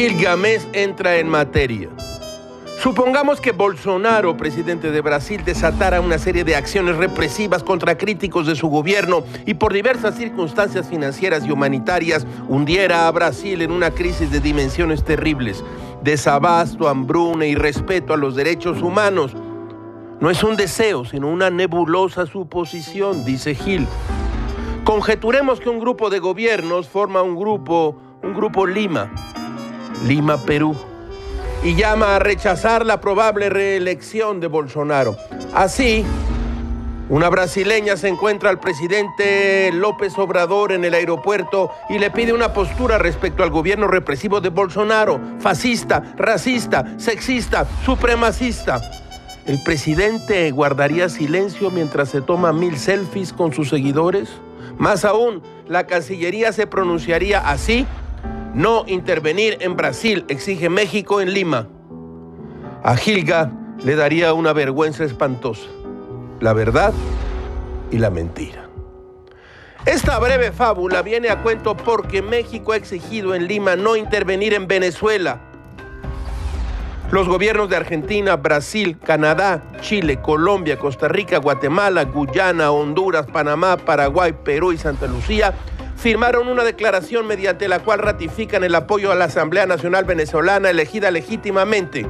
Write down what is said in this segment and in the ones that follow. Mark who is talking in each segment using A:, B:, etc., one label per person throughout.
A: Gilgamesh entra en materia. Supongamos que Bolsonaro, presidente de Brasil, desatara una serie de acciones represivas contra críticos de su gobierno y por diversas circunstancias financieras y humanitarias hundiera a Brasil en una crisis de dimensiones terribles, desabasto, hambruna y respeto a los derechos humanos. No es un deseo, sino una nebulosa suposición, dice Gil. Conjeturemos que un grupo de gobiernos forma un grupo, un grupo Lima, Lima, Perú y llama a rechazar la probable reelección de Bolsonaro. Así, una brasileña se encuentra al presidente López Obrador en el aeropuerto y le pide una postura respecto al gobierno represivo de Bolsonaro, fascista, racista, sexista, supremacista. ¿El presidente guardaría silencio mientras se toma mil selfies con sus seguidores? Más aún, la Cancillería se pronunciaría así no intervenir en Brasil, exige México en Lima. A Gilga le daría una vergüenza espantosa. La verdad y la mentira. Esta breve fábula viene a cuento porque México ha exigido en Lima no intervenir en Venezuela. Los gobiernos de Argentina, Brasil, Canadá, Chile, Colombia, Costa Rica, Guatemala, Guyana, Honduras, Panamá, Paraguay, Perú y Santa Lucía firmaron una declaración mediante la cual ratifican el apoyo a la Asamblea Nacional Venezolana elegida legítimamente.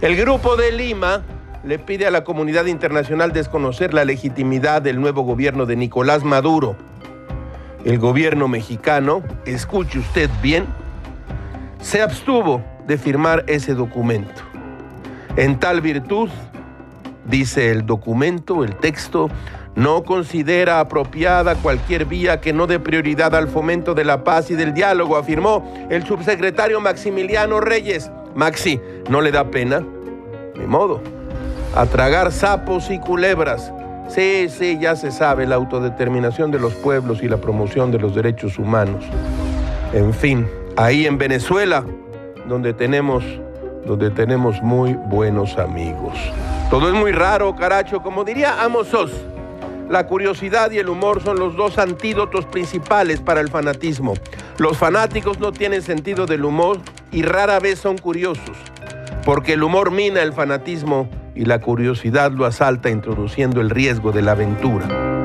A: El Grupo de Lima le pide a la comunidad internacional desconocer la legitimidad del nuevo gobierno de Nicolás Maduro. El gobierno mexicano, escuche usted bien, se abstuvo de firmar ese documento. En tal virtud, dice el documento, el texto, no considera apropiada cualquier vía que no dé prioridad al fomento de la paz y del diálogo, afirmó el subsecretario Maximiliano Reyes. Maxi, ¿no le da pena? Ni modo. A tragar sapos y culebras. Sí, sí, ya se sabe, la autodeterminación de los pueblos y la promoción de los derechos humanos. En fin, ahí en Venezuela, donde tenemos, donde tenemos muy buenos amigos. Todo es muy raro, caracho, como diría Amosos. La curiosidad y el humor son los dos antídotos principales para el fanatismo. Los fanáticos no tienen sentido del humor y rara vez son curiosos, porque el humor mina el fanatismo y la curiosidad lo asalta introduciendo el riesgo de la aventura.